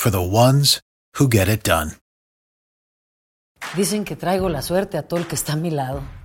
for the ones who get it done. Dicen que traigo la suerte a todo el que está a mi lado.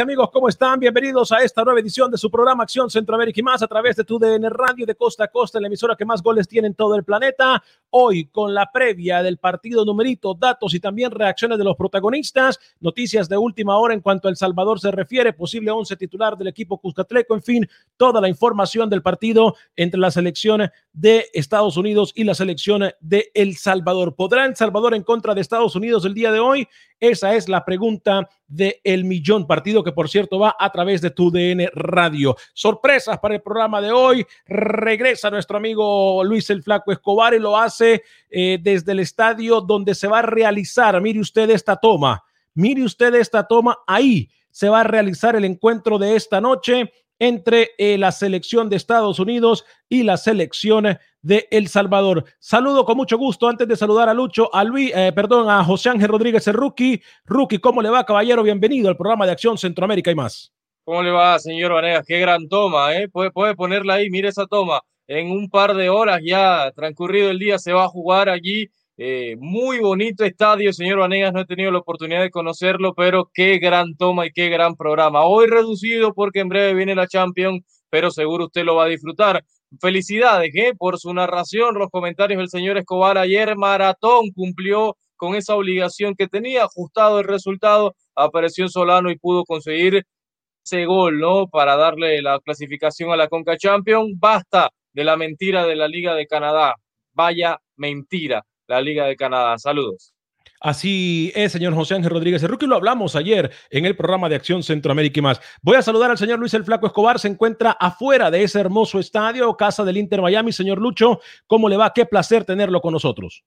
Amigos, ¿cómo están? Bienvenidos a esta nueva edición de su programa Acción Centroamérica y más a través de tu DN Radio de costa a costa, la emisora que más goles tiene en todo el planeta. Hoy con la previa del partido numerito, datos y también reacciones de los protagonistas, noticias de última hora en cuanto a El Salvador se refiere, posible 11 titular del equipo Cuscatleco, en fin, toda la información del partido entre la selección de Estados Unidos y la selección de El Salvador. ¿Podrá El Salvador en contra de Estados Unidos el día de hoy? Esa es la pregunta de El Millón, partido que por cierto va a través de tu DN Radio. Sorpresas para el programa de hoy. Regresa nuestro amigo Luis el Flaco Escobar y lo hace eh, desde el estadio donde se va a realizar. Mire usted esta toma. Mire usted esta toma. Ahí se va a realizar el encuentro de esta noche entre eh, la selección de Estados Unidos y la selección de El Salvador. Saludo con mucho gusto antes de saludar a Lucho, a Luis, eh, perdón, a José Ángel Rodríguez, el rookie. Rookie, ¿cómo le va, caballero? Bienvenido al programa de Acción Centroamérica y más. ¿Cómo le va, señor Vanegas? Qué gran toma, ¿eh? Puede, puede ponerla ahí, mire esa toma. En un par de horas ya transcurrido el día se va a jugar allí. Eh, muy bonito estadio, señor Vanegas. No he tenido la oportunidad de conocerlo, pero qué gran toma y qué gran programa. Hoy reducido porque en breve viene la Champions, pero seguro usted lo va a disfrutar. Felicidades ¿eh? por su narración, los comentarios del señor Escobar ayer. Maratón cumplió con esa obligación que tenía, ajustado el resultado, apareció Solano y pudo conseguir ese gol, ¿no? Para darle la clasificación a la Conca Champions. Basta de la mentira de la Liga de Canadá. Vaya mentira, la Liga de Canadá. Saludos. Así es, señor José Ángel Rodríguez Rookie, lo hablamos ayer en el programa de Acción Centroamérica y más. Voy a saludar al señor Luis el Flaco Escobar, se encuentra afuera de ese hermoso estadio, casa del Inter Miami. Señor Lucho, ¿cómo le va? Qué placer tenerlo con nosotros.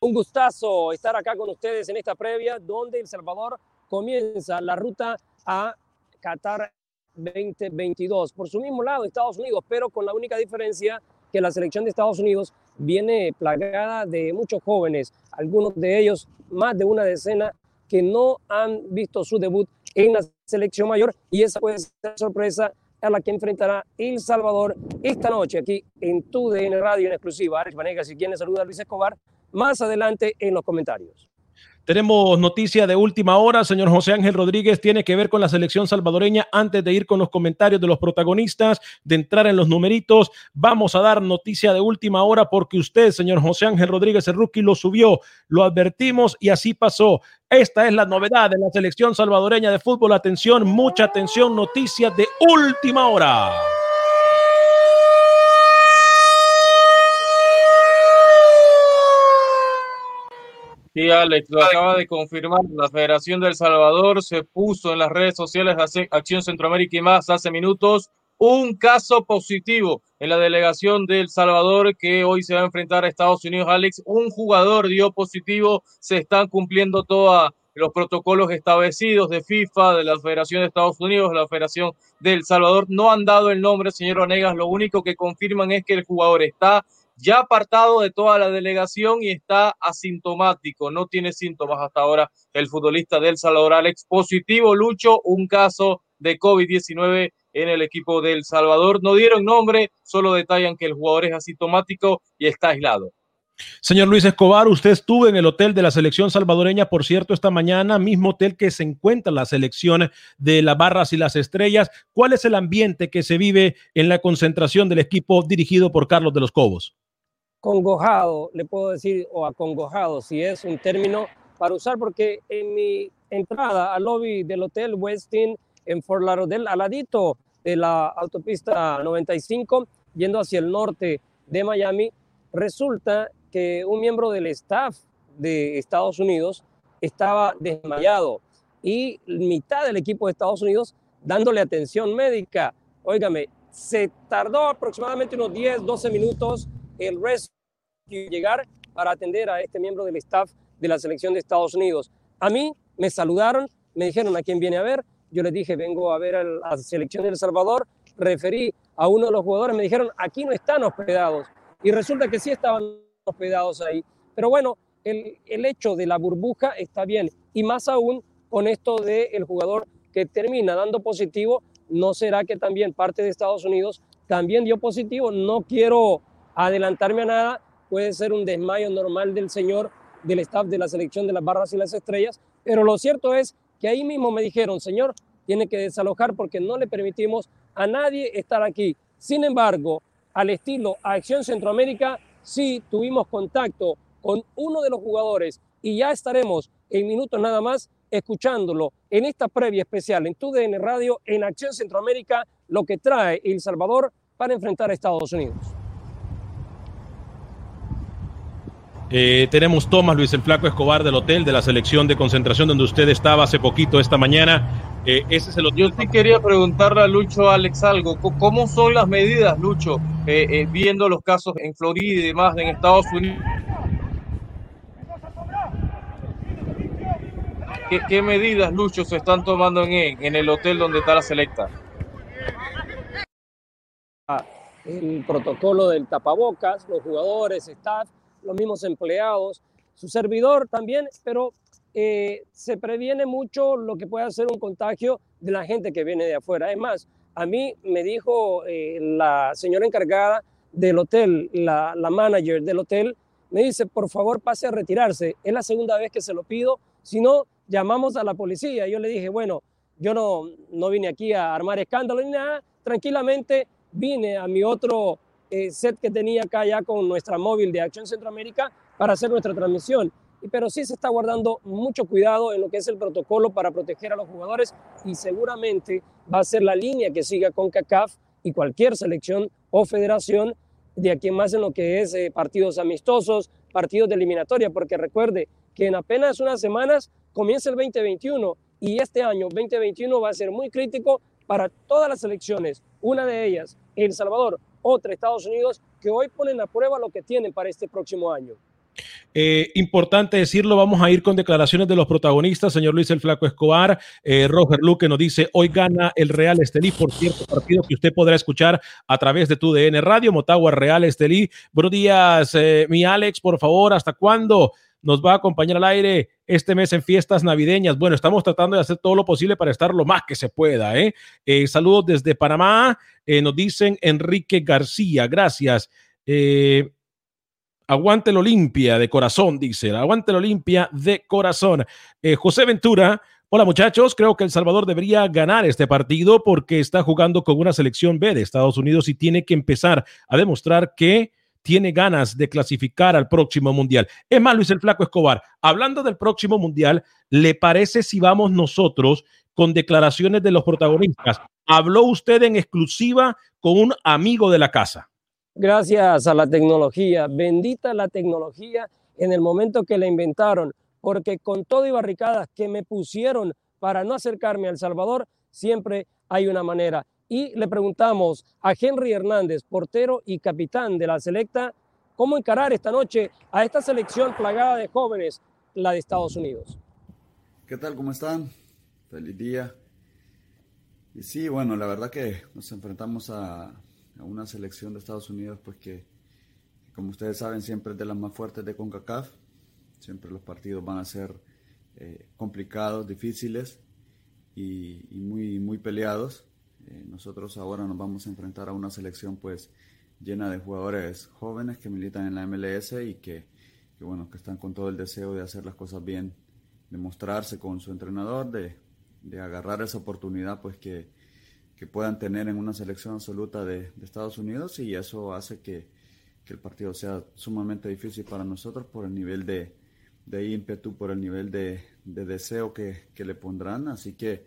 Un gustazo estar acá con ustedes en esta previa donde El Salvador comienza la ruta a Qatar 2022. Por su mismo lado, Estados Unidos, pero con la única diferencia que la selección de Estados Unidos viene plagada de muchos jóvenes, algunos de ellos más de una decena que no han visto su debut en la selección mayor y esa puede ser la sorpresa a la que enfrentará El Salvador esta noche aquí en tu DN Radio en exclusiva. Alex Vanegas y quien le saluda Luis Escobar más adelante en los comentarios. Tenemos noticia de última hora, señor José Ángel Rodríguez, tiene que ver con la selección salvadoreña. Antes de ir con los comentarios de los protagonistas, de entrar en los numeritos, vamos a dar noticia de última hora porque usted, señor José Ángel Rodríguez, el rookie, lo subió, lo advertimos y así pasó. Esta es la novedad de la selección salvadoreña de fútbol. Atención, mucha atención, noticias de última hora. Sí, Alex, lo acaba de confirmar. La Federación del Salvador se puso en las redes sociales de Acción Centroamérica y más hace minutos un caso positivo en la delegación del Salvador que hoy se va a enfrentar a Estados Unidos. Alex, un jugador dio positivo. Se están cumpliendo todos los protocolos establecidos de FIFA, de la Federación de Estados Unidos, de la Federación del Salvador. No han dado el nombre, señor Onegas. Lo único que confirman es que el jugador está ya apartado de toda la delegación y está asintomático, no tiene síntomas hasta ahora el futbolista del Salvador Alex positivo, Lucho, un caso de COVID-19 en el equipo del Salvador. No dieron nombre, solo detallan que el jugador es asintomático y está aislado. Señor Luis Escobar, usted estuvo en el hotel de la selección salvadoreña, por cierto, esta mañana, mismo hotel que se encuentra la selección de las barras y las estrellas. ¿Cuál es el ambiente que se vive en la concentración del equipo dirigido por Carlos de los Cobos? Congojado, le puedo decir, o acongojado, si es un término para usar, porque en mi entrada al lobby del Hotel Westin en Fort Lauderdale, al ladito de la autopista 95, yendo hacia el norte de Miami, resulta que un miembro del staff de Estados Unidos estaba desmayado y mitad del equipo de Estados Unidos dándole atención médica. Óigame, se tardó aproximadamente unos 10, 12 minutos el resto llegar para atender a este miembro del staff de la selección de Estados Unidos. A mí me saludaron, me dijeron a quién viene a ver. Yo les dije, vengo a ver a la selección de El Salvador. Referí a uno de los jugadores, me dijeron, aquí no están hospedados. Y resulta que sí estaban hospedados ahí. Pero bueno, el, el hecho de la burbuja está bien. Y más aún con esto del el jugador que termina dando positivo, ¿no será que también parte de Estados Unidos también dio positivo? No quiero adelantarme a nada, puede ser un desmayo normal del señor del staff de la selección de las barras y las estrellas, pero lo cierto es que ahí mismo me dijeron, señor, tiene que desalojar porque no le permitimos a nadie estar aquí. Sin embargo, al estilo Acción Centroamérica, sí tuvimos contacto con uno de los jugadores y ya estaremos en minutos nada más escuchándolo en esta previa especial en TUDN Radio en Acción Centroamérica, lo que trae El Salvador para enfrentar a Estados Unidos. Eh, tenemos Tomás Luis el Flaco Escobar del hotel de la selección de concentración donde usted estaba hace poquito esta mañana. Eh, ese es el Yo sí quería preguntarle a Lucho Alex algo. ¿Cómo son las medidas, Lucho, eh, viendo los casos en Florida y demás en Estados Unidos? ¿Qué, medidas, Lucho, se están tomando en, en el hotel donde está la selecta? El protocolo del tapabocas, los jugadores, staff los mismos empleados, su servidor también, pero eh, se previene mucho lo que puede ser un contagio de la gente que viene de afuera. Es más, a mí me dijo eh, la señora encargada del hotel, la, la, manager del hotel, me dice, por favor pase a retirarse. Es la segunda vez que se lo pido, si no, llamamos a la policía. Yo le dije, bueno, yo no, no vine aquí a armar escándalo ni nada, tranquilamente vine a mi otro eh, set que tenía acá ya con nuestra móvil de Acción Centroamérica para hacer nuestra transmisión. Pero sí se está guardando mucho cuidado en lo que es el protocolo para proteger a los jugadores y seguramente va a ser la línea que siga con CACAF y cualquier selección o federación de aquí más en lo que es eh, partidos amistosos, partidos de eliminatoria, porque recuerde que en apenas unas semanas comienza el 2021 y este año 2021 va a ser muy crítico para todas las selecciones. Una de ellas, El Salvador, otra Estados Unidos, que hoy ponen a prueba lo que tienen para este próximo año. Eh, importante decirlo, vamos a ir con declaraciones de los protagonistas. Señor Luis el Flaco Escobar, eh, Roger Luque nos dice, hoy gana el Real Estelí, por cierto, partido que usted podrá escuchar a través de tu DN Radio, Motagua Real Estelí. Buenos días, eh, mi Alex, por favor, ¿hasta cuándo? Nos va a acompañar al aire este mes en fiestas navideñas. Bueno, estamos tratando de hacer todo lo posible para estar lo más que se pueda. ¿eh? eh saludos desde Panamá, eh, nos dicen Enrique García, gracias. Eh, Aguante el Olimpia de corazón, dice. Aguante el Olimpia de corazón. Eh, José Ventura. Hola muchachos, creo que El Salvador debería ganar este partido porque está jugando con una selección B de Estados Unidos y tiene que empezar a demostrar que tiene ganas de clasificar al próximo mundial. Es más, Luis el Flaco Escobar, hablando del próximo mundial, ¿le parece si vamos nosotros con declaraciones de los protagonistas? Habló usted en exclusiva con un amigo de la casa. Gracias a la tecnología, bendita la tecnología en el momento que la inventaron, porque con todo y barricadas que me pusieron para no acercarme a El Salvador, siempre hay una manera. Y le preguntamos a Henry Hernández, portero y capitán de la selecta, cómo encarar esta noche a esta selección plagada de jóvenes, la de Estados Unidos. ¿Qué tal? ¿Cómo están? Feliz día. Y sí, bueno, la verdad que nos enfrentamos a, una selección de Estados Unidos, pues que, como ustedes saben, siempre es de las más fuertes de CONCACAF. Siempre los partidos van a ser eh, complicados, difíciles y, muy, muy peleados. Eh, nosotros ahora nos vamos a enfrentar a una selección pues llena de jugadores jóvenes que militan en la MLS y que, que, bueno, que están con todo el deseo de hacer las cosas bien, de mostrarse con su entrenador, de, de agarrar esa oportunidad pues que, que puedan tener en una selección absoluta de, Estados Unidos y eso hace que, el partido sea sumamente difícil para nosotros por el nivel de, ímpetu, por el nivel de, deseo que, le pondrán. Así que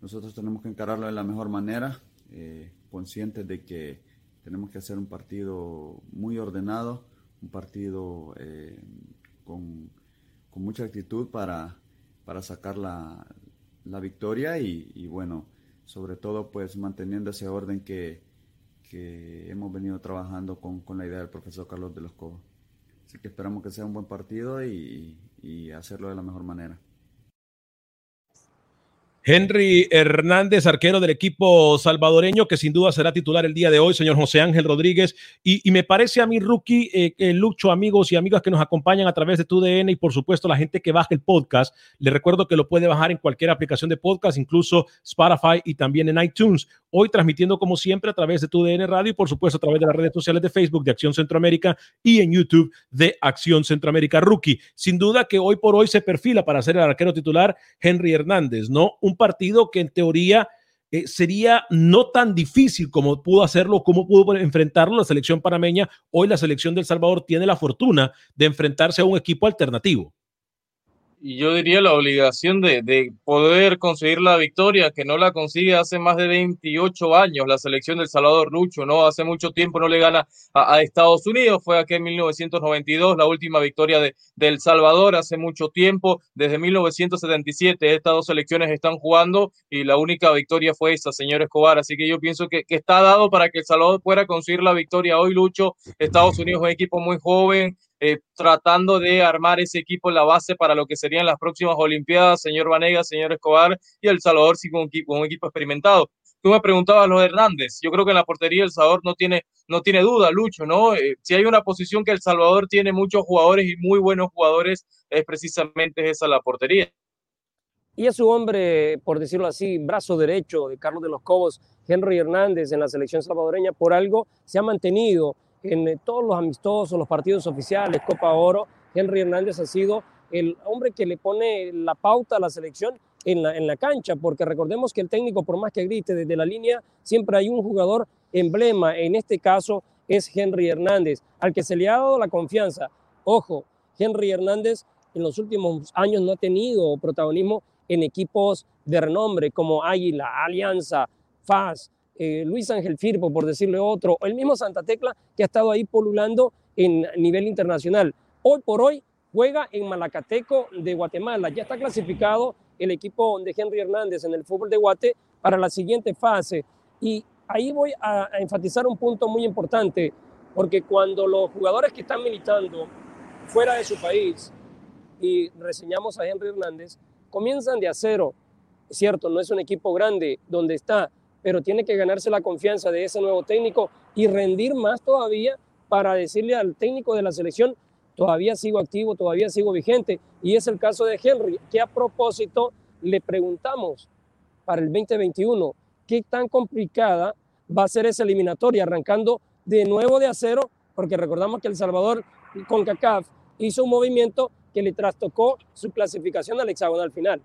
nosotros tenemos que encararlo de la mejor manera, eh, conscientes de que tenemos que hacer un partido muy ordenado, un partido eh, con, mucha actitud para, para sacar la, victoria y bueno sobre todo pues manteniendo ese orden que, hemos venido trabajando con, la idea del profesor Carlos de los Cobos. Así que esperamos que sea un buen partido y hacerlo de la mejor manera. Henry Hernández, arquero del equipo salvadoreño, que sin duda será titular el día de hoy, señor José Ángel Rodríguez. Y, me parece a mí, rookie, eh, Lucho, amigos y amigas que nos acompañan a través de TUDN y por supuesto la gente que baja el podcast. Les recuerdo que lo puede bajar en cualquier aplicación de podcast, incluso Spotify y también en iTunes. Hoy transmitiendo como siempre a través de TUDN Radio y por supuesto a través de las redes sociales de Facebook de Acción Centroamérica y en YouTube de Acción Centroamérica Rookie. Sin duda que hoy por hoy se perfila para ser el arquero titular Henry Hernández, ¿no? Un partido que en teoría eh, sería no tan difícil como pudo hacerlo, como pudo enfrentarlo la selección panameña. Hoy la selección del Salvador tiene la fortuna de enfrentarse a un equipo alternativo y yo diría la obligación de, de, poder conseguir la victoria, que no la consigue hace más de 28 años la selección del Salvador Lucho, ¿no? Hace mucho tiempo no le gana a, Estados Unidos, fue aquí en 1992 la última victoria de, del Salvador, hace mucho tiempo, desde 1977 estas dos selecciones están jugando y la única victoria fue esa, señor Escobar, así que yo pienso que, que está dado para que El Salvador pueda conseguir la victoria hoy, Lucho. Estados Unidos es un equipo muy joven, eh, tratando de armar ese equipo en la base para lo que serían las próximas Olimpiadas, señor Vanega, señor Escobar, y El Salvador sí con un equipo, un equipo experimentado. Tú me preguntabas los Hernández, yo creo que en la portería El Salvador no tiene, no tiene duda, Lucho, ¿no? Eh, si hay una posición que El Salvador tiene muchos jugadores y muy buenos jugadores, es precisamente esa la portería. Y es su hombre, por decirlo así, brazo derecho de Carlos de los Cobos, Henry Hernández en la selección salvadoreña, por algo se ha mantenido en eh, todos los amistosos, los partidos oficiales, Copa Oro, Henry Hernández ha sido el hombre que le pone la pauta a la selección en la, en la cancha, porque recordemos que el técnico, por más que grite desde la línea, siempre hay un jugador emblema, en este caso es Henry Hernández, al que se le ha dado la confianza. Ojo, Henry Hernández en los últimos años no ha tenido protagonismo en equipos de renombre como Águila, Alianza, FAS, eh, Luis Ángel Firpo, por decirle otro, el mismo Santa Tecla que ha estado ahí polulando en nivel internacional. Hoy por hoy juega en Malacateco de Guatemala. Ya está clasificado el equipo de Henry Hernández en el fútbol de Guate para la siguiente fase. Y ahí voy a, enfatizar un punto muy importante, porque cuando los jugadores que están militando fuera de su país, y reseñamos a Henry Hernández, comienzan de a cero. Cierto, no es un equipo grande donde está, pero tiene que ganarse la confianza de ese nuevo técnico y rendir más todavía para decirle al técnico de la selección, todavía sigo activo, todavía sigo vigente. Y es el caso de Henry, que a propósito le preguntamos para el 2021 qué tan complicada va a ser esa eliminatoria, arrancando de nuevo de acero, porque recordamos que El Salvador CONCACAF hizo un movimiento que le trastocó su clasificación al hexagonal final.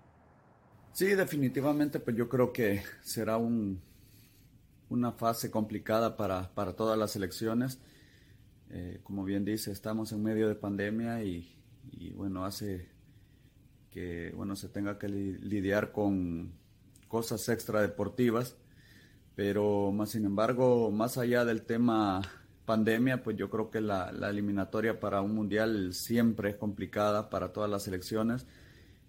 Sí, definitivamente, pues yo creo que será un, una fase complicada para, para todas las elecciones. Eh, como bien dice, estamos en medio de pandemia y, bueno, hace que bueno, se tenga que lidiar con cosas extradeportivas, pero más sin embargo, más allá del tema pandemia, pues yo creo que la, la eliminatoria para un mundial siempre es complicada para todas las elecciones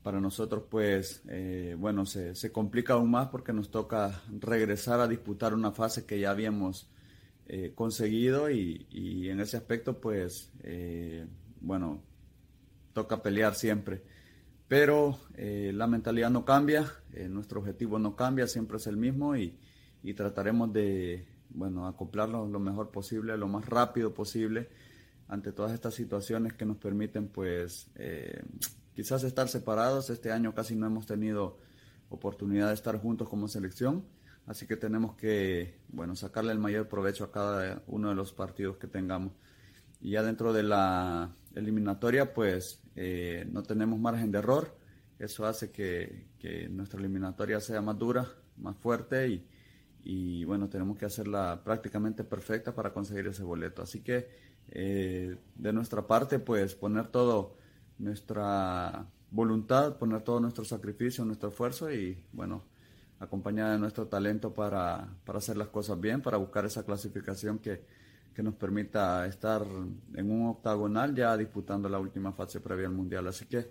para nosotros pues eh, bueno se, se, complica aún más porque nos toca regresar a disputar una fase que ya habíamos eh, conseguido y, y, en ese aspecto pues eh, bueno toca pelear siempre. Pero la mentalidad no cambia nuestro objetivo no cambia siempre es el mismo y, y trataremos de bueno acoplarnos lo mejor posible lo más rápido posible ante todas estas situaciones que nos permiten pues quizás estar separados. Este año casi no hemos tenido oportunidad de estar juntos como selección, así que tenemos que, bueno, sacarle el mayor provecho a cada uno de los partidos que tengamos. Y ya dentro de la eliminatoria, pues eh, no tenemos margen de error. Eso hace que, nuestra eliminatoria sea más dura, más fuerte y, y, bueno, tenemos que hacerla prácticamente perfecta para conseguir ese boleto. Así que eh, de nuestra parte, pues poner todo nuestra voluntad, poner todo nuestro sacrificio, nuestro esfuerzo y bueno, acompañada de nuestro talento para, para hacer las cosas bien, para buscar esa clasificación que, que, nos permita estar en un octagonal ya disputando la última fase previa al Mundial. Así que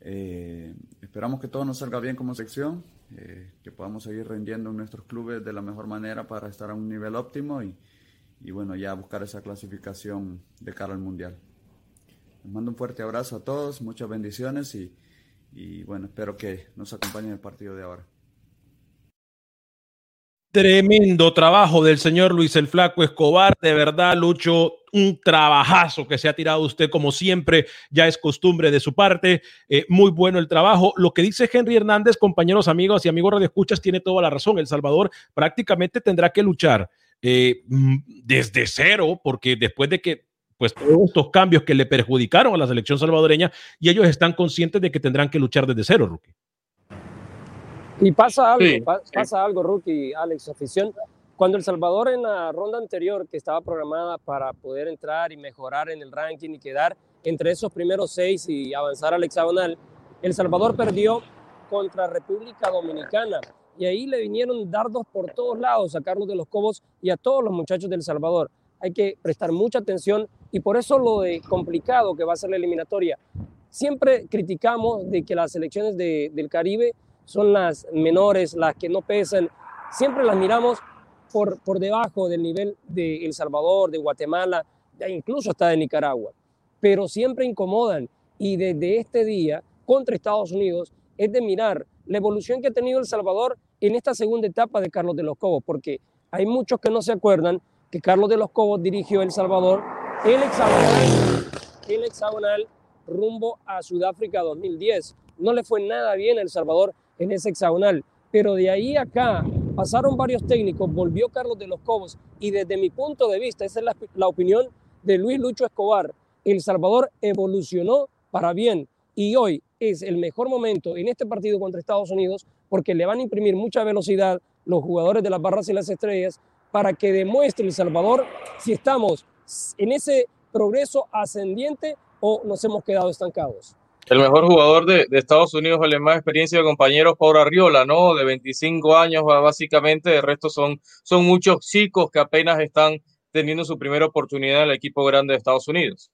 eh, esperamos que todo nos salga bien como sección, eh, que podamos seguir rindiendo en nuestros clubes de la mejor manera para estar a un nivel óptimo y, y bueno, ya buscar esa clasificación de cara al Mundial. Les mando un fuerte abrazo a todos, muchas bendiciones y, bueno, espero que nos acompañen en el partido de ahora. Tremendo trabajo del señor Luis el Flaco Escobar. De verdad, Lucho, un trabajazo que se ha tirado usted, como siempre, ya es costumbre de su parte. Eh, muy bueno el trabajo. Lo que dice Henry Hernández, compañeros, amigos y amigos Radio Escuchas, tiene toda la razón. El Salvador prácticamente tendrá que luchar eh, mm, desde cero, porque después de que pues todos estos cambios que le perjudicaron a la selección salvadoreña y ellos están conscientes de que tendrán que luchar desde cero, Rookie. Y pasa algo, pasa algo, Rookie, Alex, afición. Cuando El Salvador en la ronda anterior, que estaba programada para poder entrar y mejorar en el ranking y quedar entre esos primeros seis y avanzar al hexagonal, El Salvador perdió contra República Dominicana. Y ahí le vinieron dardos por todos lados a Carlos de los Cobos y a todos los muchachos del Salvador. Hay que prestar mucha atención y por eso lo de complicado que va a ser la eliminatoria. Siempre criticamos de que las selecciones del Caribe son las menores, las que no pesan. Siempre las miramos por, por debajo del nivel de El Salvador, de Guatemala, incluso hasta de Nicaragua. Pero siempre incomodan. Y desde este día contra Estados Unidos es de mirar la evolución que ha tenido El Salvador en esta segunda etapa de Carlos de los Cobos, porque hay muchos que no se acuerdan Carlos de los Cobos dirigió El Salvador el hexagonal, el hexagonal rumbo a Sudáfrica 2010. No le fue nada bien a El Salvador en ese hexagonal, pero de ahí acá pasaron varios técnicos, volvió Carlos de los Cobos y desde mi punto de vista, esa es la, la opinión de Luis Lucho Escobar, El Salvador evolucionó para bien y hoy es el mejor momento en este partido contra Estados Unidos porque le van a imprimir mucha velocidad los jugadores de las barras y las estrellas para que demuestre El Salvador si estamos en ese progreso ascendiente o nos hemos quedado estancados? El mejor jugador de, Estados Unidos, el de más experiencia de compañeros, Paul Arriola, ¿no? De 25 años, básicamente. El resto son, son muchos chicos que apenas están teniendo su primera oportunidad en el equipo grande de Estados Unidos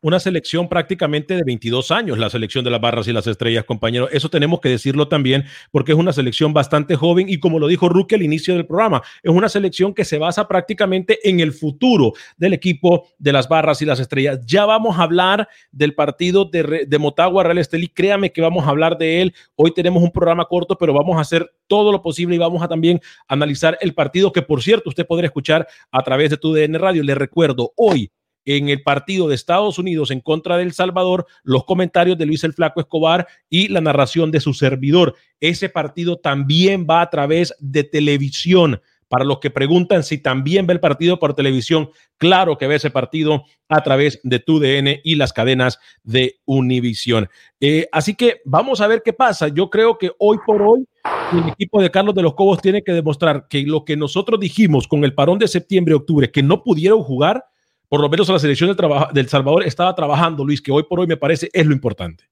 una selección prácticamente de 22 años, la selección de las barras y las estrellas, compañeros. Eso tenemos que decirlo también porque es una selección bastante joven y como lo dijo Ruque al inicio del programa, es una selección que se basa prácticamente en el futuro del equipo de las barras y las estrellas. Ya vamos a hablar del partido de, de Motagua Real Estelí, créame que vamos a hablar de él. Hoy tenemos un programa corto, pero vamos a hacer todo lo posible y vamos a también analizar el partido que, por cierto, usted podrá escuchar a través de tu DN Radio. Le recuerdo, hoy en el partido de Estados Unidos en contra de El Salvador, los comentarios de Luis el Flaco Escobar y la narración de su servidor. Ese partido también va a través de televisión Para los que preguntan si también ve el partido por televisión, claro que ve ese partido a través de TUDN y las cadenas de Univisión. Eh, así que vamos a ver qué pasa. Yo creo que hoy por hoy el equipo de Carlos de los Cobos tiene que demostrar que lo que nosotros dijimos con el parón de septiembre-octubre, que no pudieron jugar, por lo menos la selección del, del Salvador estaba trabajando, Luis, que hoy por hoy me parece es lo importante.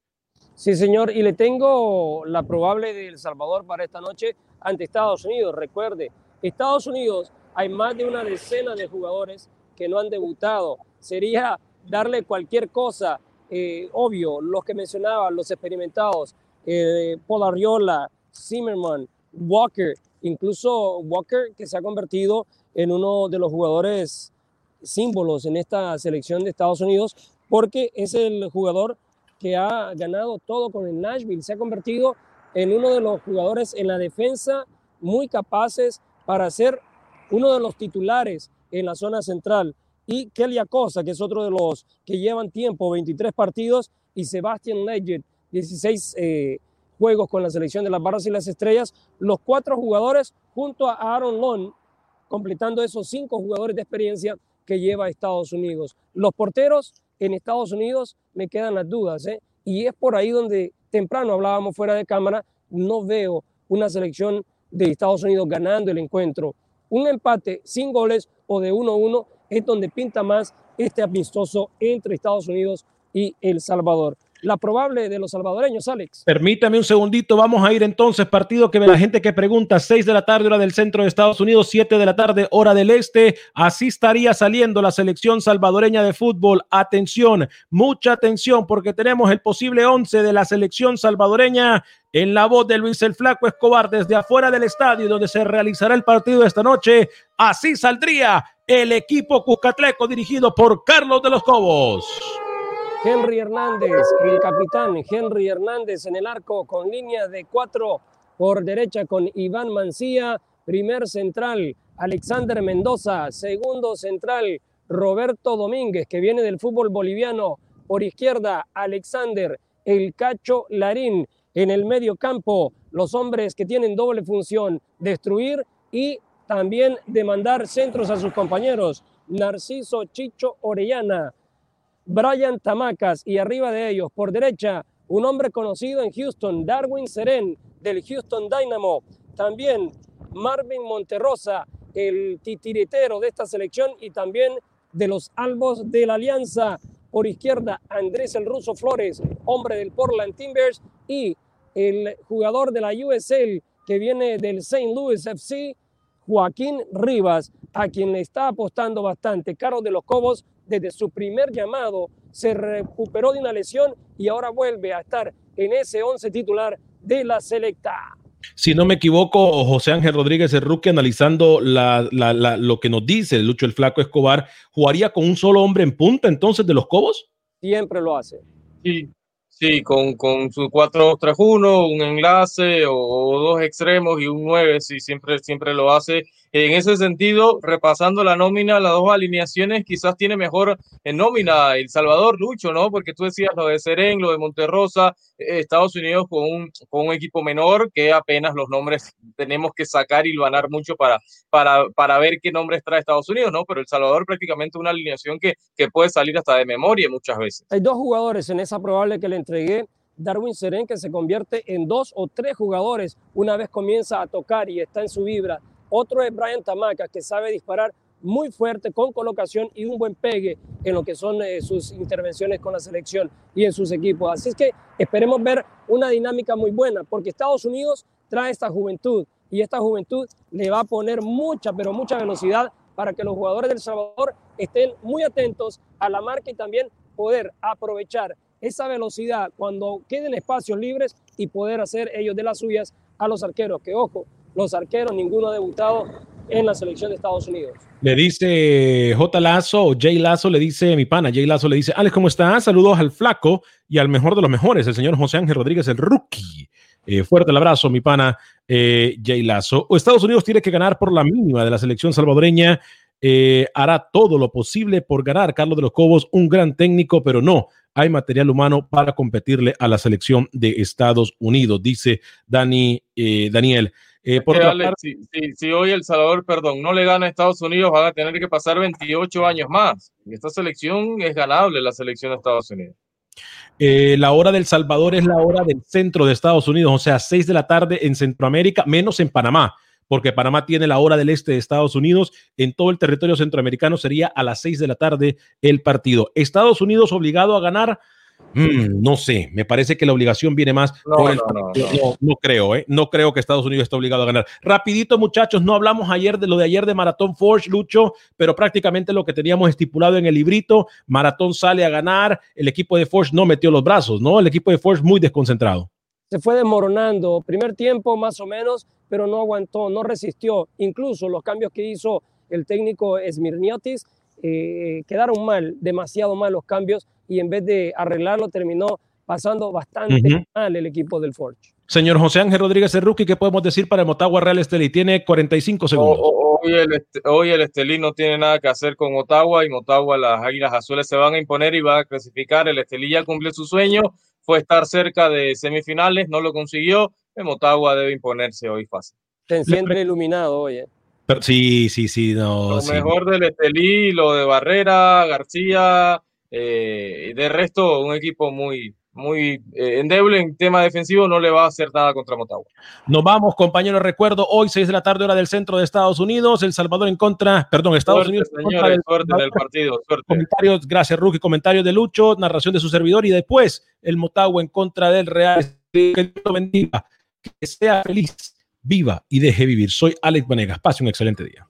Sí, señor, y le tengo la probable de El Salvador para esta noche ante Estados Unidos. Recuerde, Estados Unidos hay más de una decena de jugadores que no han debutado. Sería darle cualquier cosa, eh, obvio, los que mencionaba, los experimentados, eh, Paul Arriola, Zimmerman, Walker, incluso Walker que se ha convertido en uno de los jugadores símbolos en esta selección de Estados Unidos porque es el jugador que ha ganado todo con el Nashville, se ha convertido en uno de los jugadores en la defensa muy capaces para ser uno de los titulares en la zona central. Y Kelly Acosta, que es otro de los que llevan tiempo, 23 partidos, y Sebastian Legend, 16 eh, juegos con la selección de las Barras y las Estrellas, los cuatro jugadores junto a Aaron Long, completando esos cinco jugadores de experiencia que lleva Estados Unidos. Los porteros en Estados Unidos me quedan las dudas, ¿eh? y es por ahí donde temprano hablábamos fuera de cámara, no veo una selección de Estados Unidos ganando el encuentro. Un empate sin goles o de 1-1 es donde pinta más este amistoso entre Estados Unidos y El Salvador la probable de los salvadoreños, Alex. Permítame un segundito, vamos a ir entonces, partido que ve la gente que pregunta, 6 de la tarde, hora del centro de Estados Unidos, 7 de la tarde, hora del este, así estaría saliendo la selección salvadoreña de fútbol. Atención, mucha atención, porque tenemos el posible 11 de la selección salvadoreña en la voz de Luis el Flaco Escobar desde afuera del estadio donde se realizará el partido esta noche. Así saldría el equipo Cuscatleco dirigido por Carlos de los Cobos. Henry Hernández, el capitán Henry Hernández en el arco con línea de cuatro por derecha con Iván Mancía, primer central Alexander Mendoza, segundo central Roberto Domínguez que viene del fútbol boliviano, por izquierda Alexander El Cacho Larín, en el medio campo los hombres que tienen doble función, destruir y también demandar centros a sus compañeros, Narciso Chicho Orellana, Brian Tamacas y arriba de ellos, por derecha, un hombre conocido en Houston, Darwin Seren del Houston Dynamo. También Marvin Monterrosa, el titiritero de esta selección y también de los albos de la Alianza. Por izquierda, Andrés el Ruso Flores, hombre del Portland Timbers y el jugador de la USL que viene del St. Louis FC, Joaquín Rivas, a quien le está apostando bastante. Carlos de los Cobos desde su primer llamado, se recuperó de una lesión y ahora vuelve a estar en ese 11 titular de la selecta. Si no me equivoco, José Ángel Rodríguez, el rookie, analizando lo que nos dice Lucho el Flaco Escobar, ¿jugaría con un solo hombre en punta entonces de los Cobos? Siempre lo hace. Sí, Sí, con, con su 4-2-3-1, un enlace o, dos extremos y un 9, sí, siempre, siempre lo hace. En ese sentido, repasando la nómina, las dos alineaciones, quizás tiene mejor en nómina El Salvador, Lucho, ¿no? Porque tú decías lo de Serén, lo de Monterrosa, eh, Estados Unidos con un, con un equipo menor, que apenas los nombres tenemos que sacar y ganar mucho para, para, para ver qué nombres trae Estados Unidos, ¿no? Pero El Salvador prácticamente una alineación que, que puede salir hasta de memoria muchas veces. Hay dos jugadores en esa probable que le entregué. Darwin Seren que se convierte en dos o tres jugadores una vez comienza a tocar y está en su vibra. Otro es Brian Tamaca que sabe disparar muy fuerte, con colocación y un buen pegue en lo que son eh, sus intervenciones con la selección y en sus equipos. Así es que esperemos ver una dinámica muy buena, porque Estados Unidos trae esta juventud y esta juventud le va a poner mucha, pero mucha velocidad para que los jugadores del Salvador estén muy atentos a la marca y también poder aprovechar esa velocidad cuando queden espacios libres y poder hacer ellos de las suyas a los arqueros, que ojo, los arqueros ninguno ha debutado en la selección de Estados Unidos. Le dice J. Lazo o Jay Lazo, le dice mi pana, Jay Lazo le dice, Alex, ¿cómo estás? Saludos al flaco y al mejor de los mejores, el señor José Ángel Rodríguez, el rookie. Eh, fuerte el abrazo, mi pana eh, Jay Lazo. Estados Unidos tiene que ganar por la mínima de la selección salvadoreña. Eh, hará todo lo posible por ganar. Carlos de los Cobos, un gran técnico, pero no hay material humano para competirle a la selección de Estados Unidos, dice Dani, Daniel. Eh, por si, hoy El Salvador, perdón, no le gana a Estados Unidos, van a tener que pasar 28 años más. Y esta selección es ganable, la selección de Estados Unidos. Eh, la hora del Salvador es la hora del centro de Estados Unidos, o sea, 6 de la tarde en Centroamérica, menos en Panamá, porque Panamá tiene la hora del este de Estados Unidos. En todo el territorio centroamericano sería a las 6 de la tarde el partido. Estados Unidos obligado a ganar Mm, no sé, me parece que la obligación viene más no, por el no, no, no, creo, ¿eh? No creo que Estados Unidos esté obligado a ganar. Rapidito, muchachos, no hablamos ayer de lo de ayer de Maratón Forge, Lucho, pero prácticamente lo que teníamos estipulado en el librito, Maratón sale a ganar, el equipo de Forge no metió los brazos, ¿no? El equipo de Forge muy desconcentrado. Se fue desmoronando, primer tiempo más o menos, pero no aguantó, no resistió. Incluso los cambios que hizo el técnico Smirniotis eh, quedaron mal, demasiado mal los cambios y en vez de arreglarlo terminó pasando bastante mal el equipo del Forge. Señor José Ángel Rodríguez el rookie, ¿qué podemos decir para el Motagua Real Estelí? Tiene 45 segundos. hoy, el, hoy el Estelí no tiene nada que hacer con Motagua y Motagua, las Águilas Azules se van a imponer y va a clasificar. El Estelí ya cumplió su sueño, fue estar cerca de semifinales, no lo consiguió. El Motagua debe imponerse hoy fácil. Siempre iluminado hoy. Sí, sí, sí. No, lo mejor del Estelí, lo de Barrera, García, eh, de resto, un equipo muy, muy eh, endeble en tema defensivo, no le va a hacer nada contra Motagua. Nos vamos, compañeros. Recuerdo, hoy 6 de la tarde, hora del centro de Estados Unidos. El Salvador en contra, perdón, Estados Unidos. Señores, suerte del partido. Suerte. Comentarios, gracias, Rookie. Comentarios de Lucho, narración de su servidor y después el Motagua en contra del Real. Que Dios lo bendiga, que sea feliz, viva y deje vivir. Soy Alex Vanegas. Pase un excelente día.